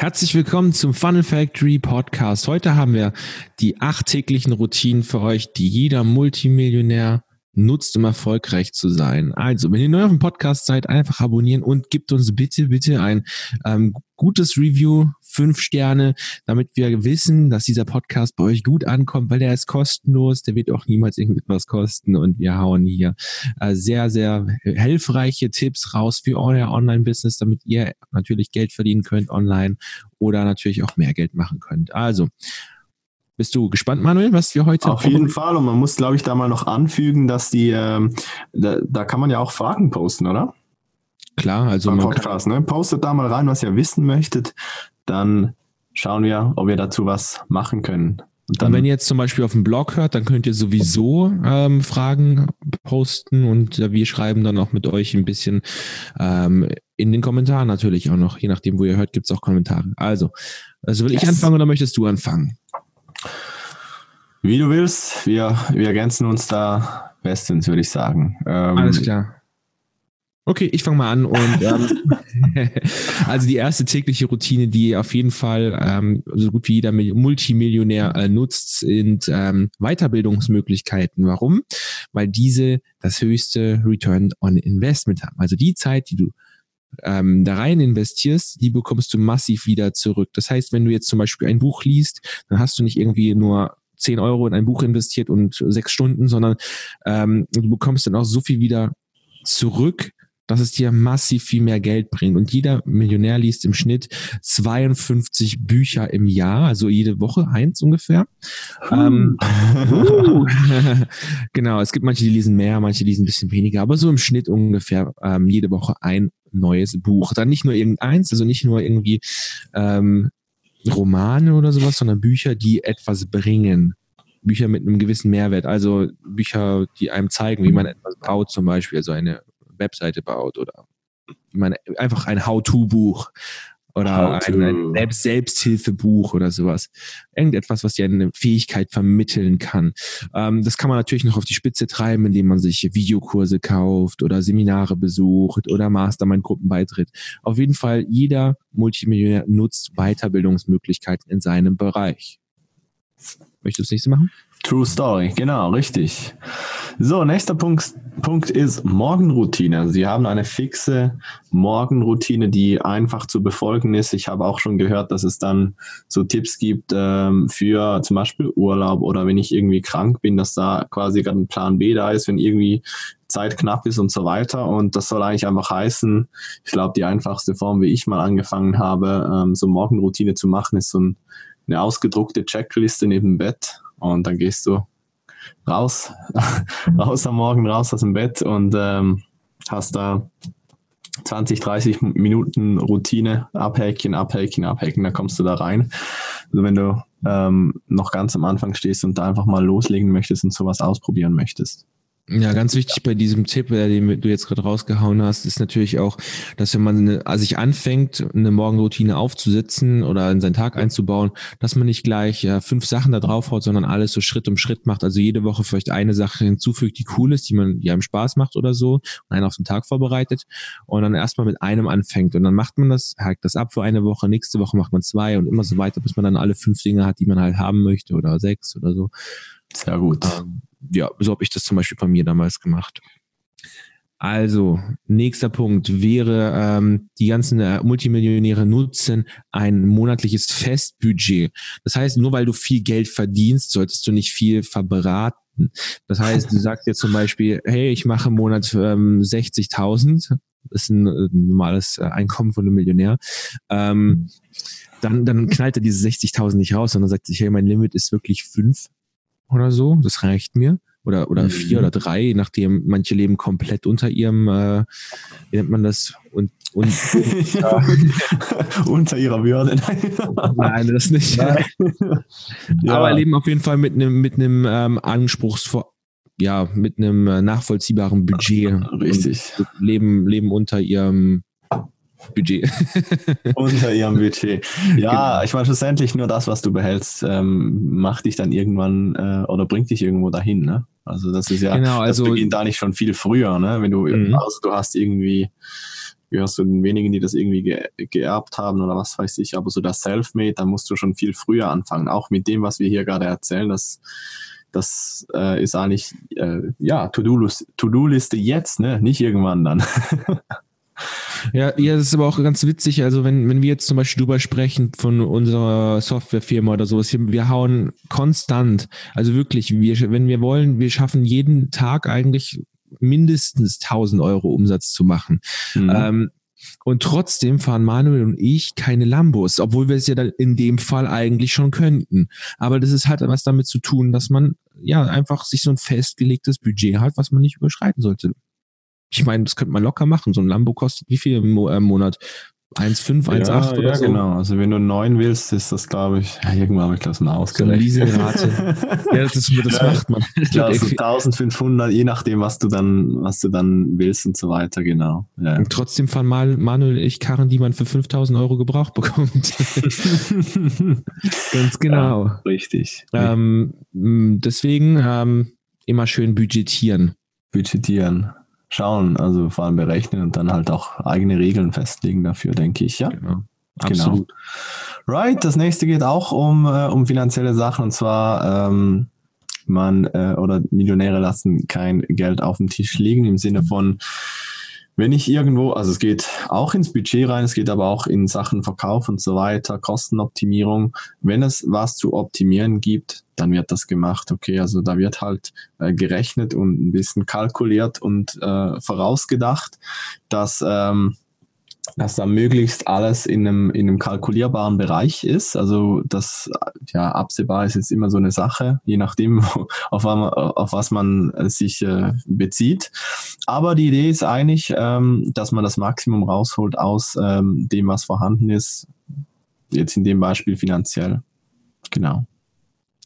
Herzlich willkommen zum Funnel Factory Podcast. Heute haben wir die acht täglichen Routinen für euch, die jeder Multimillionär nutzt, um erfolgreich zu sein. Also, wenn ihr neu auf dem Podcast seid, einfach abonnieren und gebt uns bitte, bitte ein ähm, gutes Review, fünf Sterne, damit wir wissen, dass dieser Podcast bei euch gut ankommt, weil der ist kostenlos, der wird auch niemals irgendetwas kosten und wir hauen hier äh, sehr, sehr hilfreiche Tipps raus für euer Online-Business, damit ihr natürlich Geld verdienen könnt online oder natürlich auch mehr Geld machen könnt. Also, bist du gespannt, Manuel, was wir heute Auf jeden Fall. Und man muss, glaube ich, da mal noch anfügen, dass die, ähm, da, da kann man ja auch Fragen posten, oder? Klar, also Beim Podcast, ne? Postet da mal rein, was ihr wissen möchtet. Dann schauen wir, ob wir dazu was machen können. Und, dann, und wenn ihr jetzt zum Beispiel auf dem Blog hört, dann könnt ihr sowieso ähm, Fragen posten und äh, wir schreiben dann auch mit euch ein bisschen ähm, in den Kommentaren natürlich auch noch. Je nachdem, wo ihr hört, gibt es auch Kommentare. Also, also will yes. ich anfangen oder möchtest du anfangen? Wie du willst, wir, wir ergänzen uns da bestens, würde ich sagen. Ähm, Alles klar. Okay, ich fange mal an und ähm, also die erste tägliche Routine, die auf jeden Fall ähm, so gut wie jeder Multimillionär äh, nutzt, sind ähm, Weiterbildungsmöglichkeiten. Warum? Weil diese das höchste Return on Investment haben. Also die Zeit, die du ähm, da rein investierst, die bekommst du massiv wieder zurück. Das heißt, wenn du jetzt zum Beispiel ein Buch liest, dann hast du nicht irgendwie nur 10 Euro in ein Buch investiert und sechs Stunden, sondern ähm, du bekommst dann auch so viel wieder zurück, dass es dir massiv viel mehr Geld bringt. Und jeder Millionär liest im Schnitt 52 Bücher im Jahr, also jede Woche eins ungefähr. Ähm, uh, genau, es gibt manche, die lesen mehr, manche lesen ein bisschen weniger, aber so im Schnitt ungefähr ähm, jede Woche ein neues Buch. Dann nicht nur irgendeins, also nicht nur irgendwie ähm, Romane oder sowas, sondern Bücher, die etwas bringen. Bücher mit einem gewissen Mehrwert. Also Bücher, die einem zeigen, wie man etwas baut, zum Beispiel, also eine Webseite baut oder wie man einfach ein How-to-Buch oder ein, ein Selbst Selbsthilfebuch oder sowas. Irgendetwas, was dir eine Fähigkeit vermitteln kann. Ähm, das kann man natürlich noch auf die Spitze treiben, indem man sich Videokurse kauft oder Seminare besucht oder Mastermind-Gruppen beitritt. Auf jeden Fall, jeder Multimillionär nutzt Weiterbildungsmöglichkeiten in seinem Bereich. Möchtest du das nächste machen? True Story, genau, richtig. So, nächster Punkt, Punkt ist Morgenroutine. Sie haben eine fixe Morgenroutine, die einfach zu befolgen ist. Ich habe auch schon gehört, dass es dann so Tipps gibt ähm, für zum Beispiel Urlaub oder wenn ich irgendwie krank bin, dass da quasi gerade ein Plan B da ist, wenn irgendwie Zeit knapp ist und so weiter. Und das soll eigentlich einfach heißen, ich glaube, die einfachste Form, wie ich mal angefangen habe, ähm, so Morgenroutine zu machen, ist so ein, eine ausgedruckte Checkliste neben Bett und dann gehst du raus, raus am Morgen, raus aus dem Bett und ähm, hast da 20, 30 Minuten Routine, abhäkchen, abhäkchen, abhäkchen, dann kommst du da rein. Also wenn du ähm, noch ganz am Anfang stehst und da einfach mal loslegen möchtest und sowas ausprobieren möchtest. Ja, ganz wichtig bei diesem Tipp, äh, den du jetzt gerade rausgehauen hast, ist natürlich auch, dass wenn man eine, also sich anfängt, eine Morgenroutine aufzusetzen oder in seinen Tag einzubauen, dass man nicht gleich äh, fünf Sachen da draufhaut, sondern alles so Schritt um Schritt macht. Also jede Woche vielleicht eine Sache hinzufügt, die cool ist, die man, die einem Spaß macht oder so, und einen auf den Tag vorbereitet und dann erstmal mit einem anfängt. Und dann macht man das, hakt das ab für eine Woche, nächste Woche macht man zwei und immer so weiter, bis man dann alle fünf Dinge hat, die man halt haben möchte oder sechs oder so. Sehr gut. Ähm, ja, so habe ich das zum Beispiel bei mir damals gemacht. Also, nächster Punkt wäre, ähm, die ganzen äh, Multimillionäre nutzen ein monatliches Festbudget. Das heißt, nur weil du viel Geld verdienst, solltest du nicht viel verbraten. Das heißt, du sagst jetzt zum Beispiel, hey, ich mache im Monat ähm, 60.000, das ist ein, ein äh, normales äh, Einkommen von einem Millionär. Ähm, dann, dann knallt er diese 60.000 nicht raus, sondern sagt sich, hey, mein Limit ist wirklich fünf oder so. Das reicht mir. Oder, oder mhm. vier oder drei, nachdem manche leben komplett unter ihrem, äh, wie nennt man das? Und, und ja. unter ihrer Würde. Nein, das nicht. ja. Aber leben auf jeden Fall mit einem mit einem ähm, anspruchsvoll ja, mit einem äh, nachvollziehbaren Budget. Richtig. Leben, leben unter ihrem Budget. Unter ihrem Budget. Ja, genau. ich meine, schlussendlich nur das, was du behältst, ähm, macht dich dann irgendwann äh, oder bringt dich irgendwo dahin. Ne? Also das ist ja, genau, also, das beginnt da nicht schon viel früher, ne? Wenn du, mhm. also du hast irgendwie gehörst zu den wenigen, die das irgendwie ge geerbt haben oder was weiß ich, aber so das Selfmade, da musst du schon viel früher anfangen. Auch mit dem, was wir hier gerade erzählen, das, das äh, ist eigentlich, äh, ja, To-Do-Liste To jetzt, ne? Nicht irgendwann dann. Ja, ja, das ist aber auch ganz witzig. Also wenn, wenn wir jetzt zum Beispiel drüber sprechen von unserer Softwarefirma oder sowas, wir hauen konstant, also wirklich, wir, wenn wir wollen, wir schaffen jeden Tag eigentlich mindestens 1000 Euro Umsatz zu machen. Mhm. Ähm, und trotzdem fahren Manuel und ich keine Lambos, obwohl wir es ja dann in dem Fall eigentlich schon könnten. Aber das ist halt was damit zu tun, dass man ja einfach sich so ein festgelegtes Budget hat, was man nicht überschreiten sollte. Ich meine, das könnte man locker machen. So ein Lambo kostet wie viel im äh, Monat? 1,5, 1,8 ja, oder ja, so. genau. Also wenn du 9 willst, ist das, glaube ich, ja, irgendwann habe ich das mal ausgerechnet. So eine Leasingrate. ja, das, das ja, macht man. Ja, so 1500, je nachdem, was du dann, was du dann willst und so weiter, genau. Ja. Und trotzdem fahren Manuel ich Karren, die man für 5000 Euro gebraucht bekommt. Ganz genau. Richtig. Ähm, deswegen ähm, immer schön budgetieren. Budgetieren schauen, also vor allem berechnen und dann halt auch eigene Regeln festlegen dafür, denke ich, ja. Genau. genau. Absolut. Genau. Right, das nächste geht auch um, äh, um finanzielle Sachen und zwar ähm, man äh, oder Millionäre lassen kein Geld auf dem Tisch liegen im Sinne von wenn ich irgendwo, also es geht auch ins Budget rein, es geht aber auch in Sachen Verkauf und so weiter, Kostenoptimierung. Wenn es was zu optimieren gibt, dann wird das gemacht. Okay, also da wird halt äh, gerechnet und ein bisschen kalkuliert und äh, vorausgedacht, dass ähm, dass da möglichst alles in einem, in einem kalkulierbaren Bereich ist. Also das ja absehbar ist jetzt immer so eine Sache, je nachdem, auf, auf was man äh, sich äh, bezieht. Aber die Idee ist eigentlich, ähm, dass man das Maximum rausholt aus ähm, dem, was vorhanden ist. Jetzt in dem Beispiel finanziell. Genau.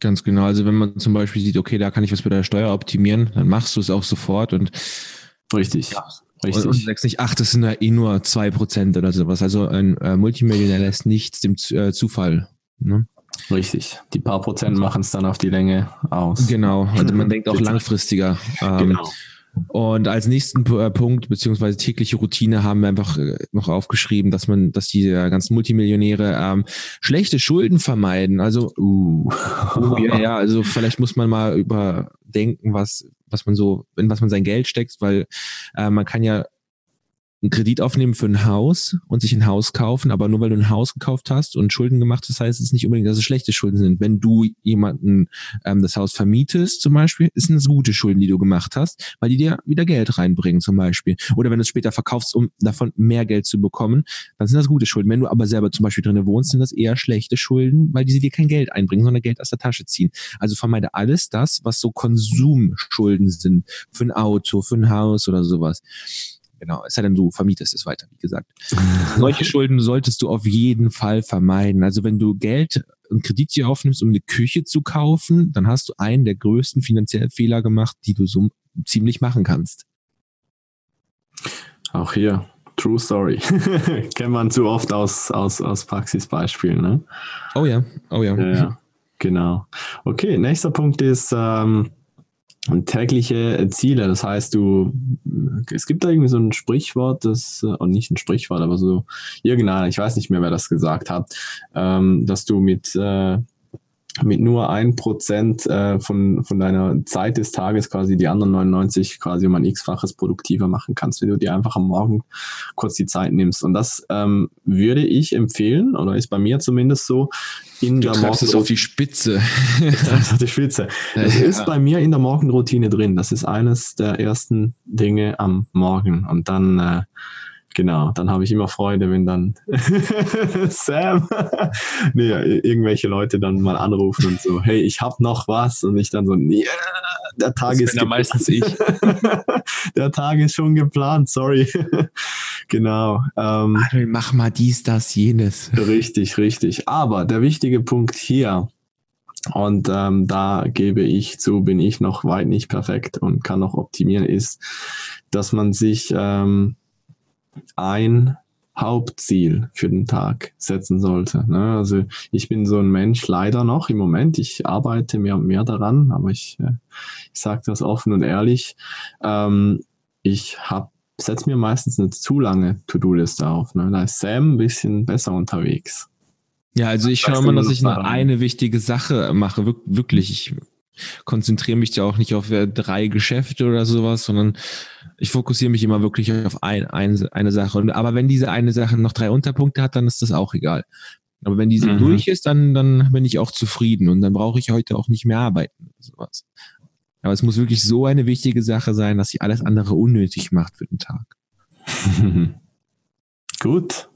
Ganz genau. Also wenn man zum Beispiel sieht, okay, da kann ich was bei der Steuer optimieren, dann machst du es auch sofort und Richtig. Ja, Richtig. Und, und sagst nicht, ach, das sind ja eh nur zwei Prozent oder sowas. Also ein äh, Multimillionär lässt nichts dem äh, Zufall. Ne? Richtig. Die paar Prozent machen es dann auf die Länge aus. Genau. Also man denkt auch langfristiger. Ähm, genau. Und als nächsten äh, Punkt beziehungsweise tägliche Routine haben wir einfach äh, noch aufgeschrieben, dass man, dass die ganzen Multimillionäre ähm, schlechte Schulden vermeiden. Also, uh, uh ja, ja, also vielleicht muss man mal überdenken, was was man so, in was man sein Geld steckt, weil äh, man kann ja einen Kredit aufnehmen für ein Haus und sich ein Haus kaufen, aber nur weil du ein Haus gekauft hast und Schulden gemacht hast, heißt es nicht unbedingt, dass es schlechte Schulden sind. Wenn du jemanden ähm, das Haus vermietest zum Beispiel, sind es gute Schulden, die du gemacht hast, weil die dir wieder Geld reinbringen zum Beispiel. Oder wenn du es später verkaufst, um davon mehr Geld zu bekommen, dann sind das gute Schulden. Wenn du aber selber zum Beispiel drinnen wohnst, sind das eher schlechte Schulden, weil die dir kein Geld einbringen, sondern Geld aus der Tasche ziehen. Also vermeide alles das, was so Konsumschulden sind, für ein Auto, für ein Haus oder sowas. Genau, es sei denn, du vermietest es weiter, wie gesagt. Solche Schulden solltest du auf jeden Fall vermeiden. Also wenn du Geld und Kredit hier aufnimmst, um eine Küche zu kaufen, dann hast du einen der größten finanziellen Fehler gemacht, die du so ziemlich machen kannst. Auch hier, True Story. Kennt man zu oft aus, aus, aus Praxisbeispielen, ne? Oh ja, oh ja. ja, ja. Genau. Okay, nächster Punkt ist, ähm, und tägliche Ziele. Das heißt, du, es gibt da irgendwie so ein Sprichwort, das, und oh, nicht ein Sprichwort, aber so irgendeiner, ich weiß nicht mehr, wer das gesagt hat, ähm, dass du mit, äh, mit nur ein Prozent äh, von, von deiner Zeit des Tages quasi die anderen 99 quasi um ein x-faches produktiver machen kannst, wenn du dir einfach am Morgen kurz die Zeit nimmst. Und das ähm, würde ich empfehlen, oder ist bei mir zumindest so, in du der Morgenroutine. auf die Spitze. auf die Spitze. Das ja. ist bei mir in der Morgenroutine drin. Das ist eines der ersten Dinge am Morgen. Und dann äh, Genau, dann habe ich immer Freude, wenn dann Sam, nee, irgendwelche Leute dann mal anrufen und so, hey, ich habe noch was und ich dann so, yeah, der Tag das ist bin meistens ich. der Tag ist schon geplant, sorry. genau. Ähm, mach mal dies, das, jenes. Richtig, richtig. Aber der wichtige Punkt hier, und ähm, da gebe ich zu, bin ich noch weit nicht perfekt und kann noch optimieren, ist, dass man sich ähm, ein Hauptziel für den Tag setzen sollte. Ne? Also ich bin so ein Mensch leider noch im Moment. Ich arbeite mehr und mehr daran, aber ich, äh, ich sage das offen und ehrlich. Ähm, ich habe setze mir meistens eine zu lange To-Do-Liste auf. Ne? Da ist Sam ein bisschen besser unterwegs. Ja, also ich schaue immer, dass ich nur eine wichtige Sache mache. Wir wirklich. Ich konzentriere mich ja auch nicht auf äh, drei Geschäfte oder sowas, sondern ich fokussiere mich immer wirklich auf ein, ein, eine Sache. Und, aber wenn diese eine Sache noch drei Unterpunkte hat, dann ist das auch egal. Aber wenn diese mhm. durch ist, dann, dann bin ich auch zufrieden und dann brauche ich heute auch nicht mehr arbeiten. Sowas. Aber es muss wirklich so eine wichtige Sache sein, dass sie alles andere unnötig macht für den Tag. Gut.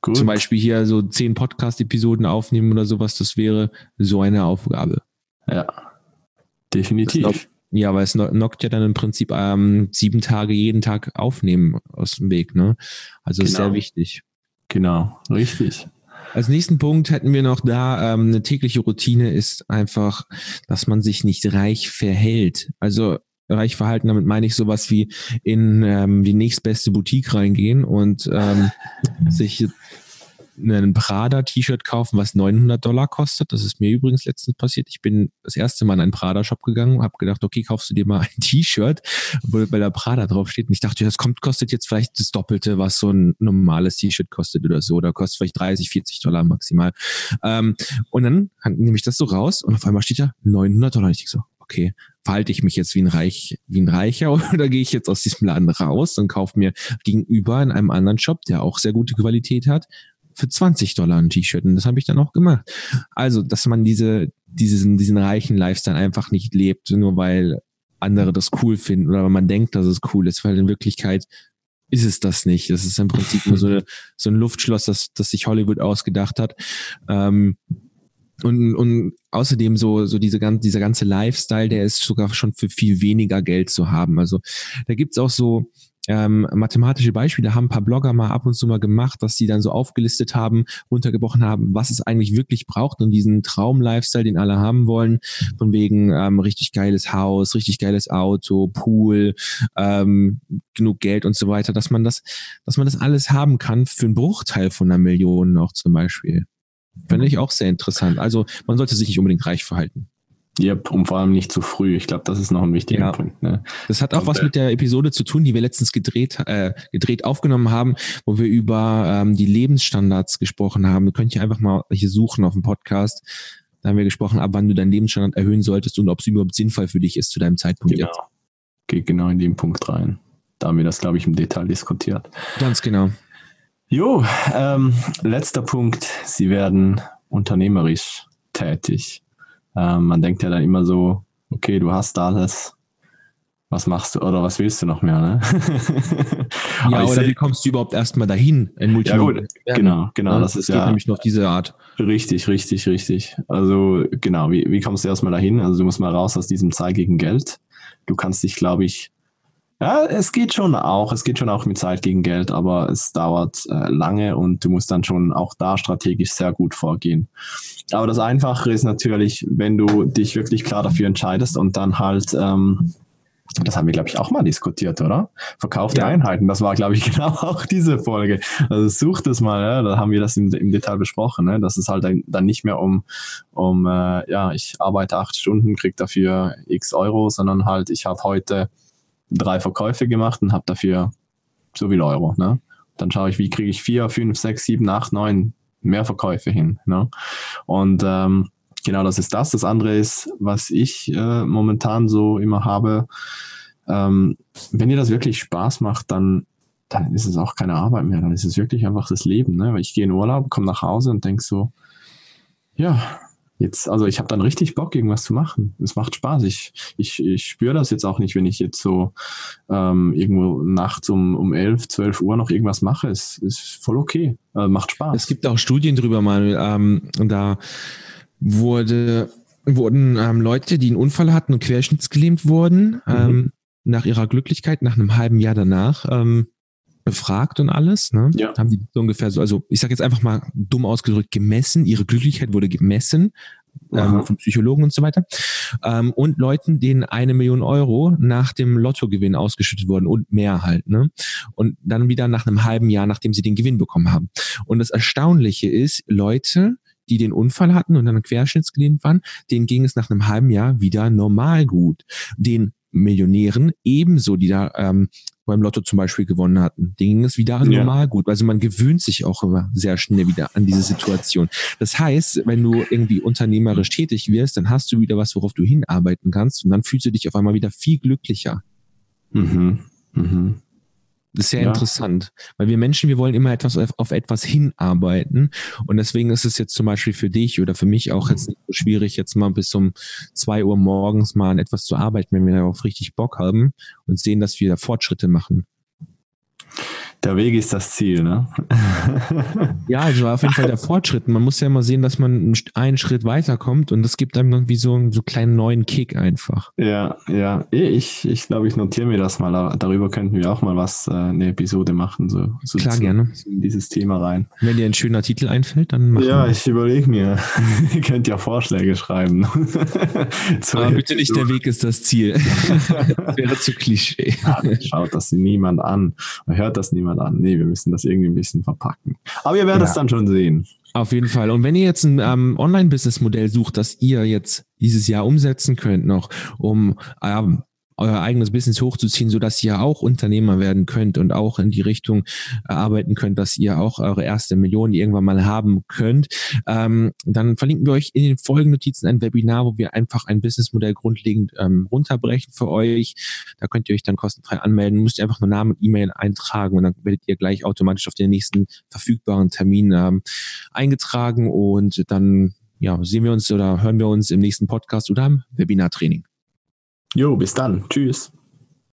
Gut. Zum Beispiel hier so zehn Podcast-Episoden aufnehmen oder sowas, das wäre so eine Aufgabe. Ja, definitiv. Ja, weil es knockt ja dann im Prinzip ähm, sieben Tage jeden Tag aufnehmen aus dem Weg, ne? Also genau. ist sehr wichtig. Genau, richtig. Als nächsten Punkt hätten wir noch da, ähm, eine tägliche Routine ist einfach, dass man sich nicht reich verhält. Also reich verhalten, damit meine ich sowas wie in ähm, die nächstbeste Boutique reingehen und ähm, sich einen Prada-T-Shirt kaufen, was 900 Dollar kostet. Das ist mir übrigens letztens passiert. Ich bin das erste Mal in einen Prada-Shop gegangen, habe gedacht, okay, kaufst du dir mal ein T-Shirt, weil da Prada draufsteht. Und ich dachte, das kommt, kostet jetzt vielleicht das Doppelte, was so ein normales T-Shirt kostet oder so. Oder kostet vielleicht 30, 40 Dollar maximal. Ähm, und dann nehme ich das so raus und auf einmal steht da 900 Dollar. Ich denke so, okay, verhalte ich mich jetzt wie ein Reich, wie ein Reicher oder gehe ich jetzt aus diesem Laden raus und kaufe mir gegenüber in einem anderen Shop, der auch sehr gute Qualität hat, für 20 Dollar ein T-Shirt. Und das habe ich dann auch gemacht. Also, dass man diese, diesen, diesen reichen Lifestyle einfach nicht lebt, nur weil andere das cool finden oder weil man denkt, dass es cool ist, weil in Wirklichkeit ist es das nicht. Das ist im Prinzip nur so, so ein Luftschloss, das, das sich Hollywood ausgedacht hat. Ähm, und, und außerdem so, so diese ganze, dieser ganze Lifestyle, der ist sogar schon für viel weniger Geld zu haben. Also da gibt's auch so, ähm, mathematische Beispiele haben ein paar Blogger mal ab und zu mal gemacht, dass sie dann so aufgelistet haben, runtergebrochen haben, was es eigentlich wirklich braucht und diesen Traum-Lifestyle, den alle haben wollen, von wegen ähm, richtig geiles Haus, richtig geiles Auto, Pool, ähm, genug Geld und so weiter, dass man das, dass man das alles haben kann für einen Bruchteil von einer Million auch zum Beispiel. Finde ich auch sehr interessant. Also man sollte sich nicht unbedingt reich verhalten. Yep, und vor allem nicht zu früh. Ich glaube, das ist noch ein wichtiger ja. Punkt. Ne? Das hat auch und, was mit der Episode zu tun, die wir letztens gedreht, äh, gedreht aufgenommen haben, wo wir über ähm, die Lebensstandards gesprochen haben. Du könnt ihr einfach mal hier suchen auf dem Podcast. Da haben wir gesprochen, ab wann du deinen Lebensstandard erhöhen solltest und ob es überhaupt sinnvoll für dich ist zu deinem Zeitpunkt genau. jetzt. Geht genau in den Punkt rein. Da haben wir das, glaube ich, im Detail diskutiert. Ganz genau. Jo, ähm, letzter Punkt. Sie werden unternehmerisch tätig. Ähm, man denkt ja dann immer so, okay, du hast alles, was machst du oder was willst du noch mehr, ne? ja, oder seh, wie kommst du überhaupt erstmal dahin? In ja, gut, genau, genau, ja, das ist ja. nämlich noch diese Art. Richtig, richtig, richtig. Also, genau, wie, wie kommst du erstmal dahin? Also, du musst mal raus aus diesem Zeit gegen Geld. Du kannst dich, glaube ich, ja, es geht schon auch. Es geht schon auch mit Zeit gegen Geld, aber es dauert äh, lange und du musst dann schon auch da strategisch sehr gut vorgehen. Aber das Einfache ist natürlich, wenn du dich wirklich klar dafür entscheidest und dann halt, ähm, das haben wir, glaube ich, auch mal diskutiert, oder? Verkaufte ja. Einheiten, das war, glaube ich, genau auch diese Folge. Also such das mal, ja, da haben wir das im, im Detail besprochen, ne? Das ist halt dann nicht mehr um, um äh, ja, ich arbeite acht Stunden, krieg dafür x Euro, sondern halt, ich habe heute drei Verkäufe gemacht und habe dafür so viel Euro. Ne? Dann schaue ich, wie kriege ich vier, fünf, sechs, sieben, acht, neun mehr Verkäufe hin. Ne? Und ähm, genau das ist das. Das andere ist, was ich äh, momentan so immer habe, ähm, wenn dir das wirklich Spaß macht, dann, dann ist es auch keine Arbeit mehr. Dann ist es wirklich einfach das Leben. Ne? Weil ich gehe in Urlaub, komme nach Hause und denke so, ja, jetzt, also ich habe dann richtig Bock, irgendwas zu machen. Es macht Spaß. Ich, ich, ich spüre das jetzt auch nicht, wenn ich jetzt so ähm, irgendwo nachts um, um 11, 12 Uhr noch irgendwas mache. Es ist voll okay. Äh, macht Spaß. Es gibt auch Studien drüber, mal. Ähm, da wurde, wurden ähm, Leute, die einen Unfall hatten und querschnittsgelähmt wurden, mhm. ähm, nach ihrer Glücklichkeit, nach einem halben Jahr danach, ähm, befragt und alles, ne? Ja. Haben die so ungefähr so, also ich sage jetzt einfach mal dumm ausgedrückt, gemessen, ihre Glücklichkeit wurde gemessen ähm, von Psychologen und so weiter. Ähm, und Leuten, denen eine Million Euro nach dem Lottogewinn ausgeschüttet wurden und mehr halt, ne? Und dann wieder nach einem halben Jahr, nachdem sie den Gewinn bekommen haben. Und das Erstaunliche ist, Leute, die den Unfall hatten und dann querschnittsgelähmt waren, denen ging es nach einem halben Jahr wieder normal gut. Den Millionären ebenso, die da ähm, beim Lotto zum Beispiel gewonnen hatten. Denen ging es wieder ja. normal gut. Also man gewöhnt sich auch immer sehr schnell wieder an diese Situation. Das heißt, wenn du irgendwie unternehmerisch tätig wirst, dann hast du wieder was, worauf du hinarbeiten kannst und dann fühlst du dich auf einmal wieder viel glücklicher. Mhm. Mhm. Das ist sehr ja. interessant, weil wir Menschen, wir wollen immer etwas auf, auf, etwas hinarbeiten und deswegen ist es jetzt zum Beispiel für dich oder für mich auch jetzt nicht so schwierig, jetzt mal bis um zwei Uhr morgens mal an etwas zu arbeiten, wenn wir darauf richtig Bock haben und sehen, dass wir da Fortschritte machen. Der Weg ist das Ziel, ne? ja, also auf jeden Fall der Fortschritt. Man muss ja immer sehen, dass man einen Schritt weiterkommt und das gibt einem irgendwie so einen so kleinen neuen Kick einfach. Ja, ja. Ich, ich glaube, ich notiere mir das mal. Darüber könnten wir auch mal was, äh, eine Episode machen. So, so Klar, zu, gerne. In dieses Thema rein. Wenn dir ein schöner Titel einfällt, dann machen Ja, wir. ich überlege mir. Ihr könnt ja Vorschläge schreiben. Aber bitte nicht, der Weg ist das Ziel. das wäre zu Klischee. Ja, schaut das niemand an. Hört das niemand an. Nee, wir müssen das irgendwie ein bisschen verpacken. Aber ihr werdet ja. es dann schon sehen. Auf jeden Fall. Und wenn ihr jetzt ein ähm, Online-Business-Modell sucht, das ihr jetzt dieses Jahr umsetzen könnt noch, um ähm, euer eigenes Business hochzuziehen, so dass ihr auch Unternehmer werden könnt und auch in die Richtung arbeiten könnt, dass ihr auch eure erste Million irgendwann mal haben könnt, ähm, dann verlinken wir euch in den folgenden Notizen ein Webinar, wo wir einfach ein Businessmodell grundlegend ähm, runterbrechen für euch. Da könnt ihr euch dann kostenfrei anmelden, müsst ihr einfach nur Namen und E-Mail eintragen und dann werdet ihr gleich automatisch auf den nächsten verfügbaren Termin ähm, eingetragen und dann ja, sehen wir uns oder hören wir uns im nächsten Podcast oder am Webinar-Training. Jo, bis dann. Tschüss.